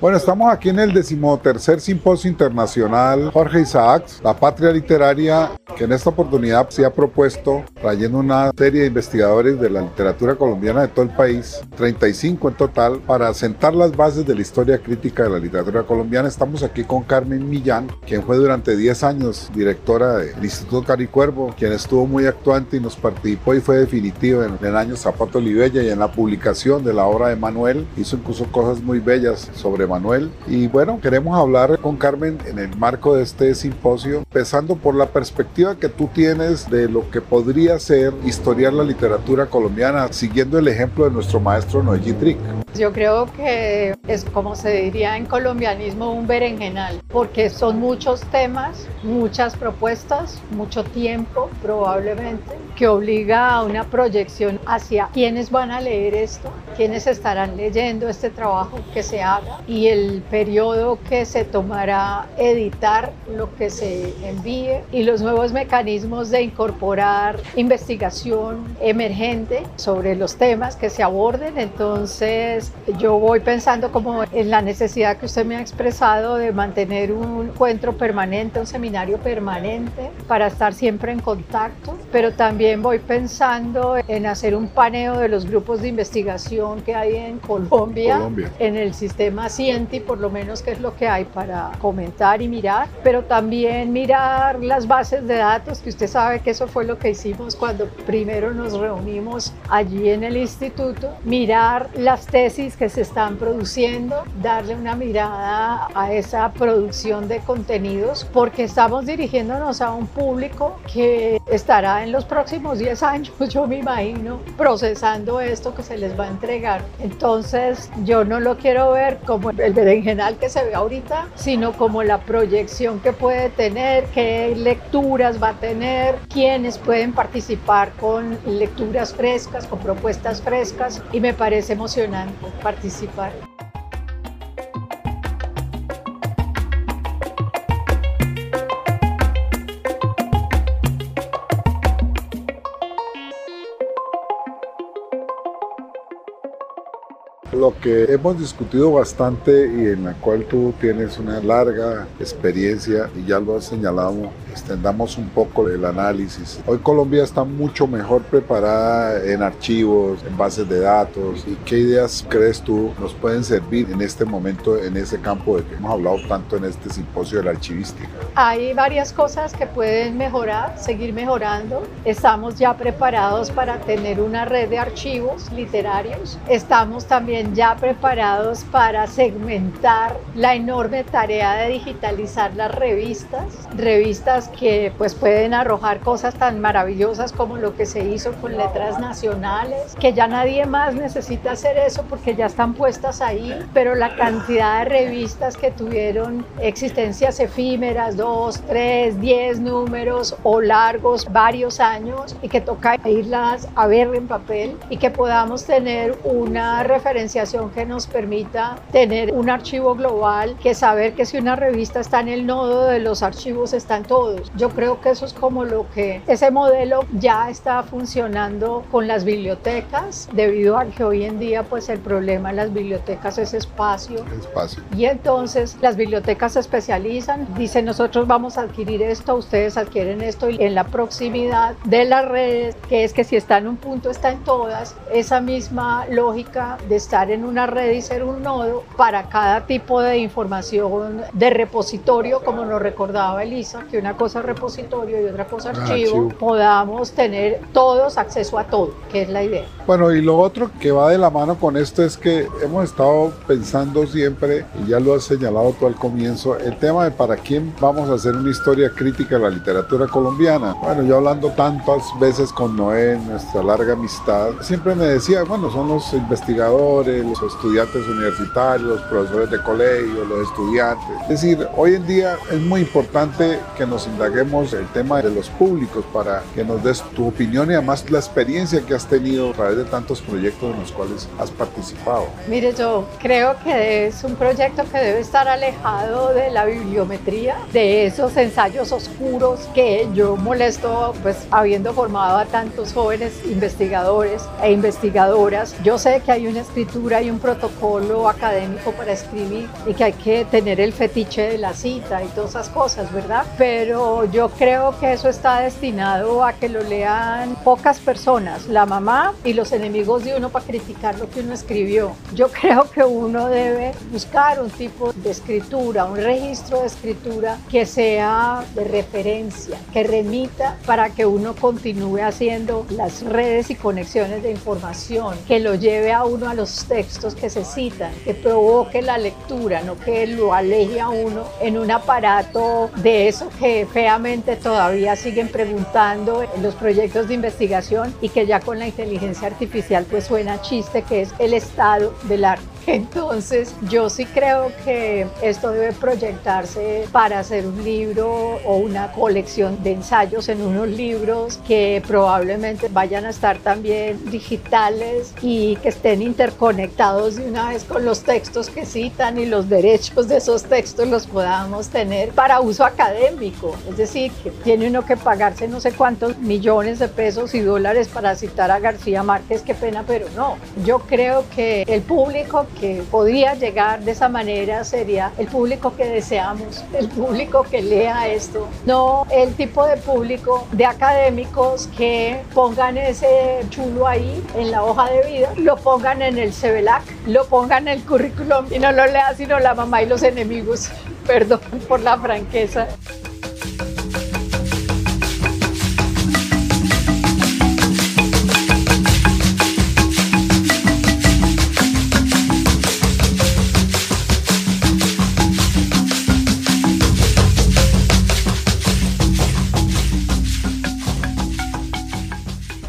Bueno, estamos aquí en el decimotercer Simposio Internacional Jorge Isaacs, la patria literaria, que en esta oportunidad se ha propuesto, trayendo una serie de investigadores de la literatura colombiana de todo el país, 35 en total, para sentar las bases de la historia crítica de la literatura colombiana. Estamos aquí con Carmen Millán, quien fue durante 10 años directora del Instituto Caricuervo, quien estuvo muy actuante y nos participó y fue definitivo en el año Zapato Olivella y en la publicación de la obra de Manuel. Hizo incluso cosas muy bellas sobre Manuel. Y bueno, queremos hablar con Carmen en el marco de este simposio, empezando por la perspectiva que tú tienes de lo que podría ser historiar la literatura colombiana, siguiendo el ejemplo de nuestro maestro Noé Trick. Yo creo que es como se diría en colombianismo un berenjenal, porque son muchos temas, muchas propuestas, mucho tiempo probablemente, que obliga a una proyección hacia quiénes van a leer esto, quiénes estarán leyendo este trabajo que se haga el periodo que se tomará editar lo que se envíe y los nuevos mecanismos de incorporar investigación emergente sobre los temas que se aborden. Entonces, yo voy pensando como en la necesidad que usted me ha expresado de mantener un encuentro permanente, un seminario permanente para estar siempre en contacto, pero también voy pensando en hacer un paneo de los grupos de investigación que hay en Colombia, en el sistema CIENTI, por lo menos que es lo que hay para comentar y mirar, pero también mirar las bases de datos, que usted sabe que eso fue lo que hicimos cuando primero nos reunimos allí en el instituto, mirar las tesis que se están produciendo, darle una mirada a esa producción de contenidos, porque estamos dirigiéndonos a un público que estará en los próximos 10 años, yo me imagino, procesando esto que se les va a entregar. Entonces, yo no lo quiero ver como el berenjenal que se ve ahorita, sino como la proyección que puede tener, qué lecturas va a tener, quiénes pueden participar con lecturas frescas, con propuestas frescas, y me parece emocionante participar. Lo que hemos discutido bastante y en la cual tú tienes una larga experiencia y ya lo has señalado extendamos un poco el análisis. Hoy Colombia está mucho mejor preparada en archivos, en bases de datos. ¿Y qué ideas crees tú nos pueden servir en este momento en ese campo de que hemos hablado tanto en este simposio de la archivística? Hay varias cosas que pueden mejorar, seguir mejorando. Estamos ya preparados para tener una red de archivos literarios. Estamos también ya preparados para segmentar la enorme tarea de digitalizar las revistas, revistas que pues pueden arrojar cosas tan maravillosas como lo que se hizo con letras nacionales, que ya nadie más necesita hacer eso porque ya están puestas ahí, pero la cantidad de revistas que tuvieron existencias efímeras, dos, tres, diez números o largos, varios años, y que toca irlas a ver en papel y que podamos tener una referencia diferenciación que nos permita tener un archivo global, que saber que si una revista está en el nodo de los archivos están todos. Yo creo que eso es como lo que ese modelo ya está funcionando con las bibliotecas, debido a que hoy en día pues el problema en las bibliotecas es espacio. Espacio. Y entonces las bibliotecas se especializan, dicen nosotros vamos a adquirir esto, ustedes adquieren esto y en la proximidad de las redes, que es que si está en un punto está en todas, esa misma lógica de estar en una red y ser un nodo para cada tipo de información de repositorio, como nos recordaba Elisa, que una cosa es repositorio y otra cosa archivo, podamos tener todos acceso a todo, que es la idea. Bueno, y lo otro que va de la mano con esto es que hemos estado pensando siempre, y ya lo has señalado tú al comienzo, el tema de para quién vamos a hacer una historia crítica de la literatura colombiana. Bueno, yo hablando tantas veces con Noé, nuestra larga amistad, siempre me decía, bueno, son los investigadores, los estudiantes universitarios, los profesores de colegio, los estudiantes. Es decir, hoy en día es muy importante que nos indaguemos el tema de los públicos para que nos des tu opinión y además la experiencia que has tenido a través de tantos proyectos en los cuales has participado. Mire, yo creo que es un proyecto que debe estar alejado de la bibliometría, de esos ensayos oscuros que yo molesto, pues habiendo formado a tantos jóvenes investigadores e investigadoras. Yo sé que hay una escritura y un protocolo académico para escribir y que hay que tener el fetiche de la cita y todas esas cosas, ¿verdad? Pero yo creo que eso está destinado a que lo lean pocas personas, la mamá y los enemigos de uno para criticar lo que uno escribió. Yo creo que uno debe buscar un tipo de escritura, un registro de escritura que sea de referencia, que remita para que uno continúe haciendo las redes y conexiones de información, que lo lleve a uno a los textos que se citan, que provoque la lectura, no que lo aleje a uno en un aparato de eso que feamente todavía siguen preguntando en los proyectos de investigación y que ya con la inteligencia artificial pues suena chiste, que es el estado del arte. Entonces, yo sí creo que esto debe proyectarse para hacer un libro o una colección de ensayos en unos libros que probablemente vayan a estar también digitales y que estén interconectados de una vez con los textos que citan y los derechos de esos textos los podamos tener para uso académico. Es decir, que tiene uno que pagarse no sé cuántos millones de pesos y dólares para citar a García Márquez, qué pena, pero no. Yo creo que el público que podría llegar de esa manera sería el público que deseamos, el público que lea esto, no el tipo de público de académicos que pongan ese chulo ahí en la hoja de vida, lo pongan en el CEVELAC, lo pongan en el currículum y no lo lea sino la mamá y los enemigos. Perdón por la franqueza.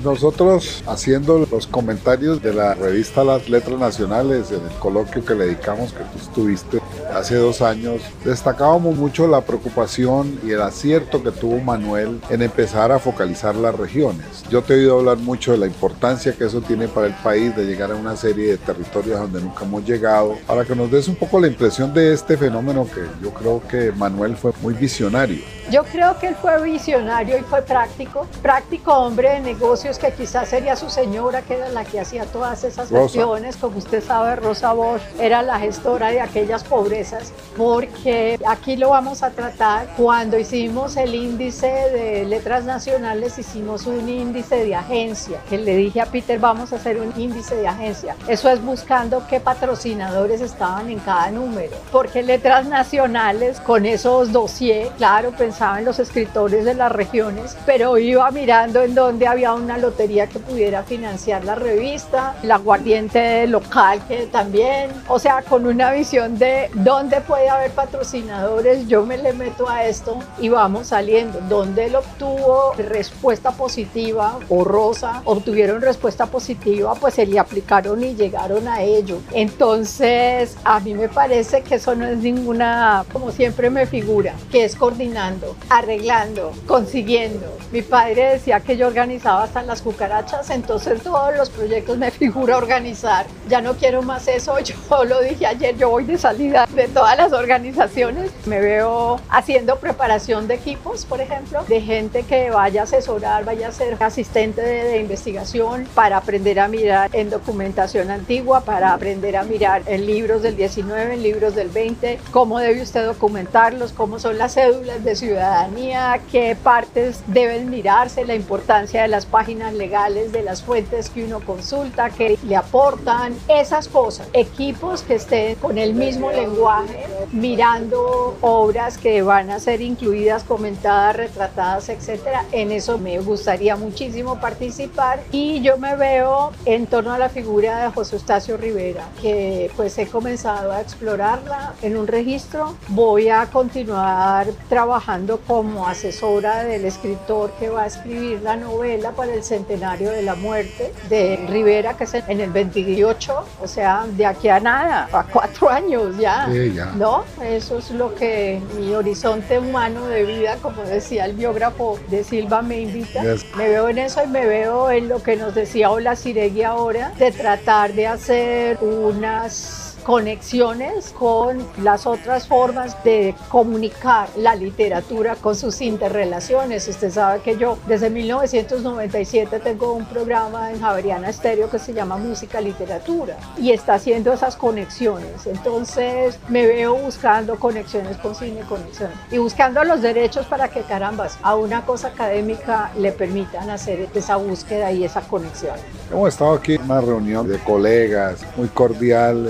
Nosotros haciendo los comentarios de la revista Las Letras Nacionales en el coloquio que le dedicamos que tú estuviste hace dos años, destacábamos mucho la preocupación y el acierto que tuvo Manuel en empezar a focalizar las regiones. Yo te he oído hablar mucho de la importancia que eso tiene para el país de llegar a una serie de territorios donde nunca hemos llegado, para que nos des un poco la impresión de este fenómeno que yo creo que Manuel fue muy visionario. Yo creo que él fue visionario y fue práctico, práctico hombre de negocios que quizás sería su señora, que era la que hacía todas esas gestiones, como usted sabe, Rosa Bosch era la gestora de aquellas pobrezas, porque aquí lo vamos a tratar, cuando hicimos el índice de letras nacionales, hicimos un índice de agencia, que le dije a Peter, vamos a hacer un índice de agencia, eso es buscando qué patrocinadores estaban en cada número, porque letras nacionales con esos dossier, claro, pensaba en los escritores de las regiones, pero iba mirando en dónde había una lotería que pudiera financiar la revista, la guardiente local que también, o sea, con una visión de ¿Dónde puede haber patrocinadores? Yo me le meto a esto y vamos saliendo. ¿Dónde él obtuvo respuesta positiva o Rosa obtuvieron respuesta positiva, pues se le aplicaron y llegaron a ello. Entonces, a mí me parece que eso no es ninguna, como siempre me figura, que es coordinando, arreglando, consiguiendo. Mi padre decía que yo organizaba hasta las cucarachas, entonces todos los proyectos me figura organizar. Ya no quiero más eso, yo lo dije ayer, yo voy de salida de todas las organizaciones. Me veo haciendo preparación de equipos, por ejemplo, de gente que vaya a asesorar, vaya a ser asistente de, de investigación para aprender a mirar en documentación antigua, para aprender a mirar en libros del 19, en libros del 20, cómo debe usted documentarlos, cómo son las cédulas de ciudadanía, qué partes deben mirarse, la importancia de las páginas legales, de las fuentes que uno consulta, que le aportan, esas cosas. Equipos que estén con el mismo lenguaje, mirando obras que van a ser incluidas, comentadas, retratadas, etcétera. En eso me gustaría muchísimo participar y yo me veo en torno a la figura de José Eustacio Rivera, que pues he comenzado a explorarla en un registro. Voy a continuar trabajando como asesora del escritor que va a escribir la novela para el centenario de la muerte de Rivera, que es en el 28, o sea, de aquí a nada, a cuatro años ya. ¿No? Eso es lo que mi horizonte humano de vida, como decía el biógrafo de Silva, me invita. Yes. Me veo en eso y me veo en lo que nos decía Ola Siregui ahora, de tratar de hacer unas conexiones con las otras formas de comunicar la literatura con sus interrelaciones. Usted sabe que yo desde 1997 tengo un programa en Javeriana Estéreo que se llama Música Literatura y está haciendo esas conexiones. Entonces me veo buscando conexiones con cine, conexiones y buscando los derechos para que carambas a una cosa académica le permitan hacer esa búsqueda y esa conexión. Hemos estado aquí en una reunión de colegas muy cordial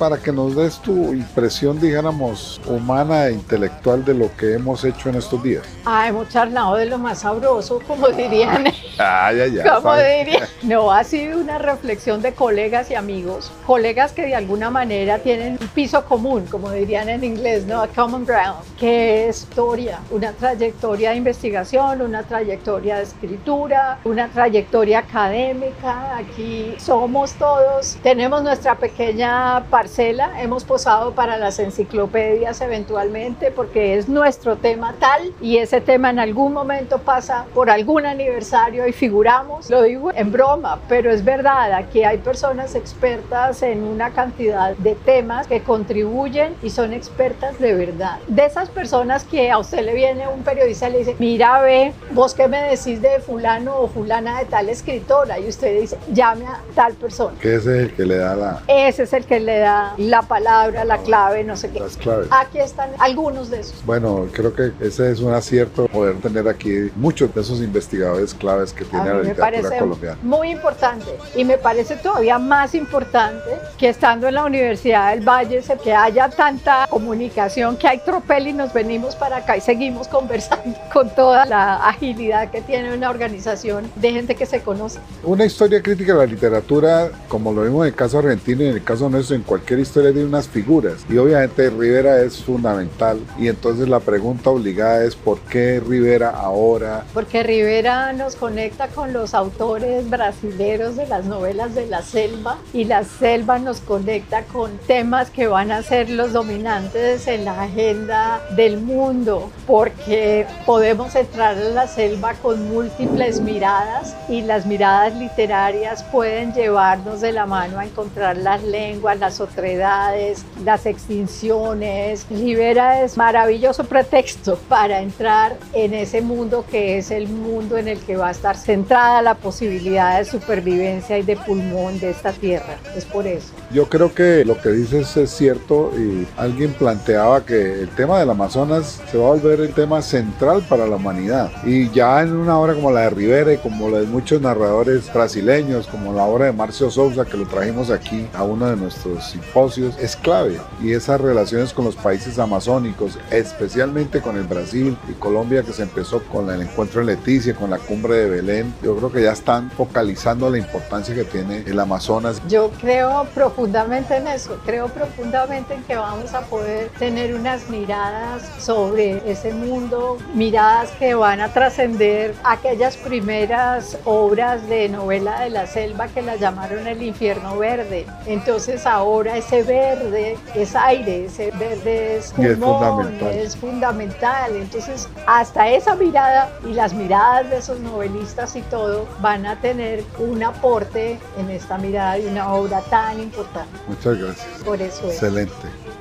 para que nos des tu impresión, dijéramos, humana e intelectual de lo que hemos hecho en estos días. Ah, hemos charlado de lo más sabroso, como dirían. Ay, ay, ay. ¿Cómo ¿sabes? diría? No, ha sido una reflexión de colegas y amigos, colegas que de alguna manera tienen un piso común, como dirían en inglés, ¿no? A common ground, que es historia, una trayectoria de investigación, una trayectoria de escritura, una trayectoria académica. Aquí somos todos, tenemos nuestra pequeña parcela, hemos posado para las enciclopedias eventualmente porque es nuestro tema tal y ese tema en algún momento pasa por algún aniversario y figuramos. Lo digo en broma, pero es verdad, aquí hay personas expertas en una cantidad de temas que contribuyen y son expertas de verdad. De esas personas que a usted le viene un periodista y le dice, mira, ve, vos qué me decís de fulano o fulana de tal escritora y usted dice, llame a tal persona. Que ese es el que le da la- Ese es el que le da la palabra, la clave, no sé qué. las claves. Aquí están algunos de esos. Bueno, creo que ese es un acierto poder tener aquí muchos de esos investigadores claves que tiene la mí me literatura parece colombiana. muy importante y me parece todavía más importante que estando en la Universidad del Valle se- que haya tanta comunicación, que hay tropel y nos venimos para acá y seguimos conversando con toda la agilidad que tiene una organización de gente que se conoce. Una historia crítica de la literatura, como lo vimos en el caso argentino y en el caso nuestro, en cualquier historia tiene unas figuras. Y obviamente Rivera es fundamental. Y entonces la pregunta obligada es ¿por qué Rivera ahora? Porque Rivera nos conecta con los autores brasileros de las novelas de la selva y la selva nos conecta con temas que van a ser los dominantes en la agenda del mundo, porque podemos entrar a la selva con múltiples miradas y las miradas literarias pueden llevarnos de la mano a encontrar las lenguas, las otredades, las extinciones. Rivera es maravilloso pretexto para entrar en ese mundo que es el mundo en el que va a estar centrada la posibilidad de supervivencia y de pulmón de esta tierra. Es por eso. Yo creo que lo que dices es cierto y alguien planteaba que el tema del Amazonas se va a volver el tema central para la humanidad. Y ya en una obra como la de Rivera y como la de muchos narradores brasileños, como la obra de Marcio Souza, que lo trajimos aquí a uno de nuestros simposios, es clave. Y esas relaciones con los países amazónicos, especialmente con el Brasil y Colombia, que se empezó con el encuentro en Leticia, con la cumbre de Belén, yo creo que ya están focalizando la importancia que tiene el Amazonas. Yo creo profundamente en eso, creo profundamente en que vamos a poder tener unas miradas sobre ese mundo, miradas que van a trascender aquellas primeras obras de novela de la selva que la llamaron el infierno verde. Entonces ahora ese verde es aire, ese verde es pulmón, es fundamental. Entonces hasta esa mirada y las miradas de esos novelistas y todo van a tener un aporte en esta mirada de una obra tan importante. Muchas gracias. Por eso es. Excelente.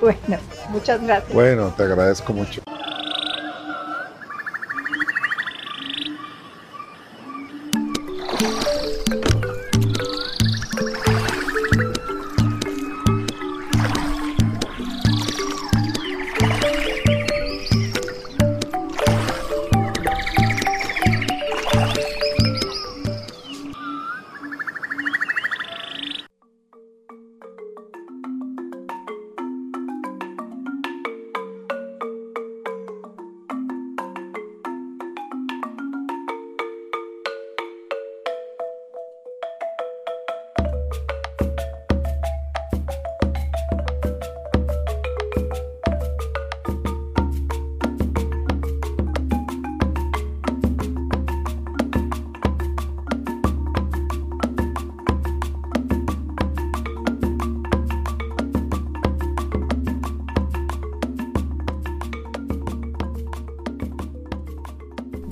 Bueno, muchas gracias. Bueno, te agradezco mucho.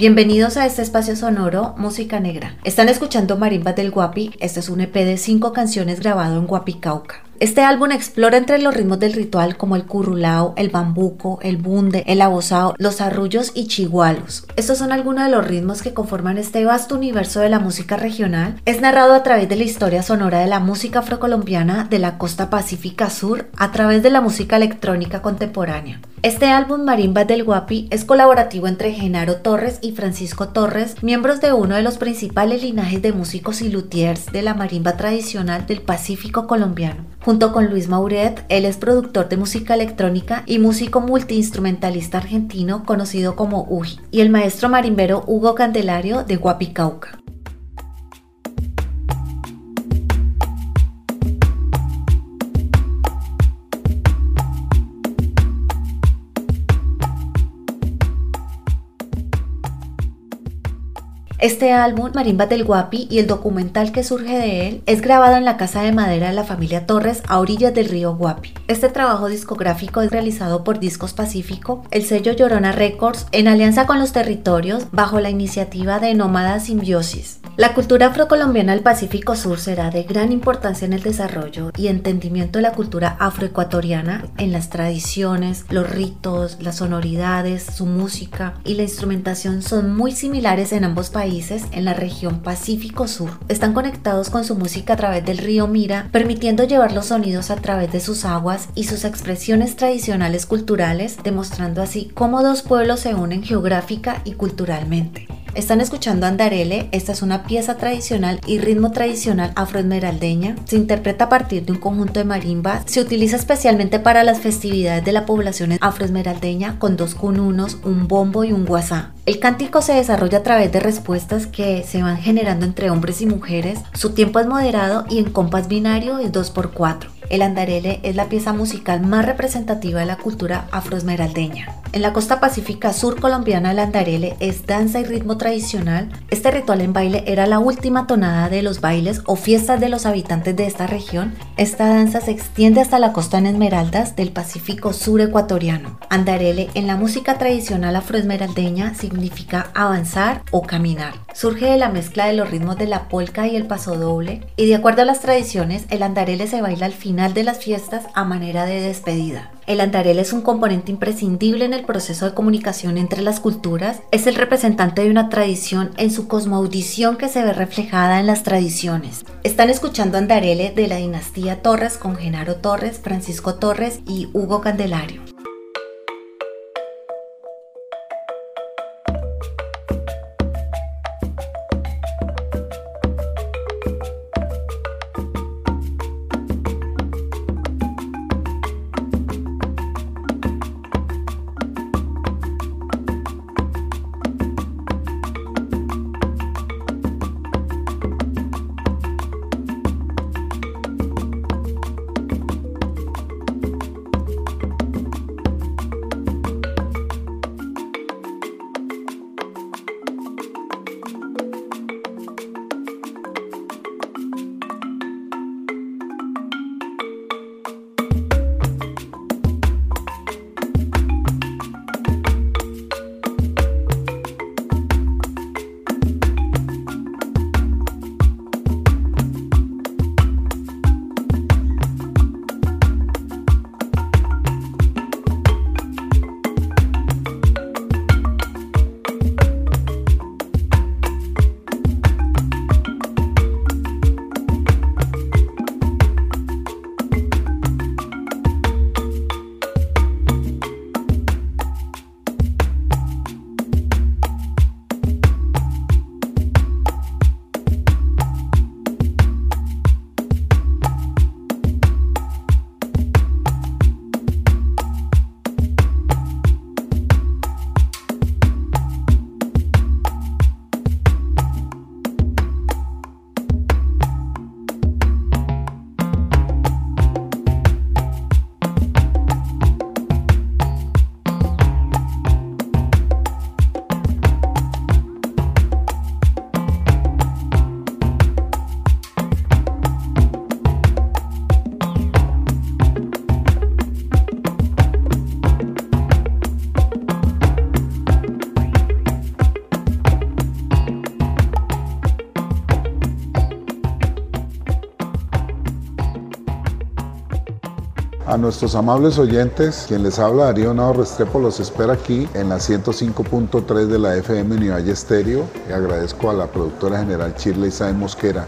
Bienvenidos a este espacio sonoro Música Negra. Están escuchando Marimba del Guapi. Este es un EP de cinco canciones grabado en Guapicauca. Este álbum explora entre los ritmos del ritual como el currulao, el bambuco, el bunde, el abosao, los arrullos y chigualos. Estos son algunos de los ritmos que conforman este vasto universo de la música regional. Es narrado a través de la historia sonora de la música afrocolombiana de la costa pacífica sur a través de la música electrónica contemporánea. Este álbum Marimba del Guapi es colaborativo entre Genaro Torres y Francisco Torres, miembros de uno de los principales linajes de músicos y luthiers de la marimba tradicional del Pacífico colombiano. Junto con Luis Mauret, él es productor de música electrónica y músico multiinstrumentalista argentino conocido como Uji, y el maestro marimbero Hugo Candelario de Guapicauca. Este álbum, Marimba del Guapi, y el documental que surge de él, es grabado en la casa de madera de la familia Torres a orillas del río Guapi. Este trabajo discográfico es realizado por Discos Pacífico, el sello Llorona Records, en alianza con los territorios, bajo la iniciativa de Nómada Simbiosis. La cultura afrocolombiana del Pacífico Sur será de gran importancia en el desarrollo y entendimiento de la cultura afroecuatoriana en las tradiciones, los ritos, las sonoridades, su música y la instrumentación son muy similares en ambos países en la región Pacífico Sur están conectados con su música a través del río Mira, permitiendo llevar los sonidos a través de sus aguas y sus expresiones tradicionales culturales, demostrando así cómo dos pueblos se unen geográfica y culturalmente. Están escuchando Andarele, esta es una pieza tradicional y ritmo tradicional afroesmeraldeña. Se interpreta a partir de un conjunto de marimbas. Se utiliza especialmente para las festividades de la población afroesmeraldeña con dos cununos, un bombo y un guasá. El cántico se desarrolla a través de respuestas que se van generando entre hombres y mujeres. Su tiempo es moderado y en compás binario es 2x4. El andarele es la pieza musical más representativa de la cultura afroesmeraldeña. En la costa pacífica sur colombiana el andarele es danza y ritmo tradicional. Este ritual en baile era la última tonada de los bailes o fiestas de los habitantes de esta región. Esta danza se extiende hasta la costa en Esmeraldas del Pacífico sur ecuatoriano. Andarele en la música tradicional afroesmeraldeña significa avanzar o caminar. Surge de la mezcla de los ritmos de la polca y el paso doble y de acuerdo a las tradiciones el andarele se baila al final de las fiestas a manera de despedida. El andarel es un componente imprescindible en el proceso de comunicación entre las culturas, es el representante de una tradición en su cosmoaudición que se ve reflejada en las tradiciones. Están escuchando Andarele de la dinastía Torres con Genaro Torres, Francisco Torres y Hugo Candelario. Nuestros amables oyentes, quien les habla Darío Nao Restrepo los espera aquí en la 105.3 de la FM Univalle Estéreo y agradezco a la productora general Shirley Sáenz Mosquera.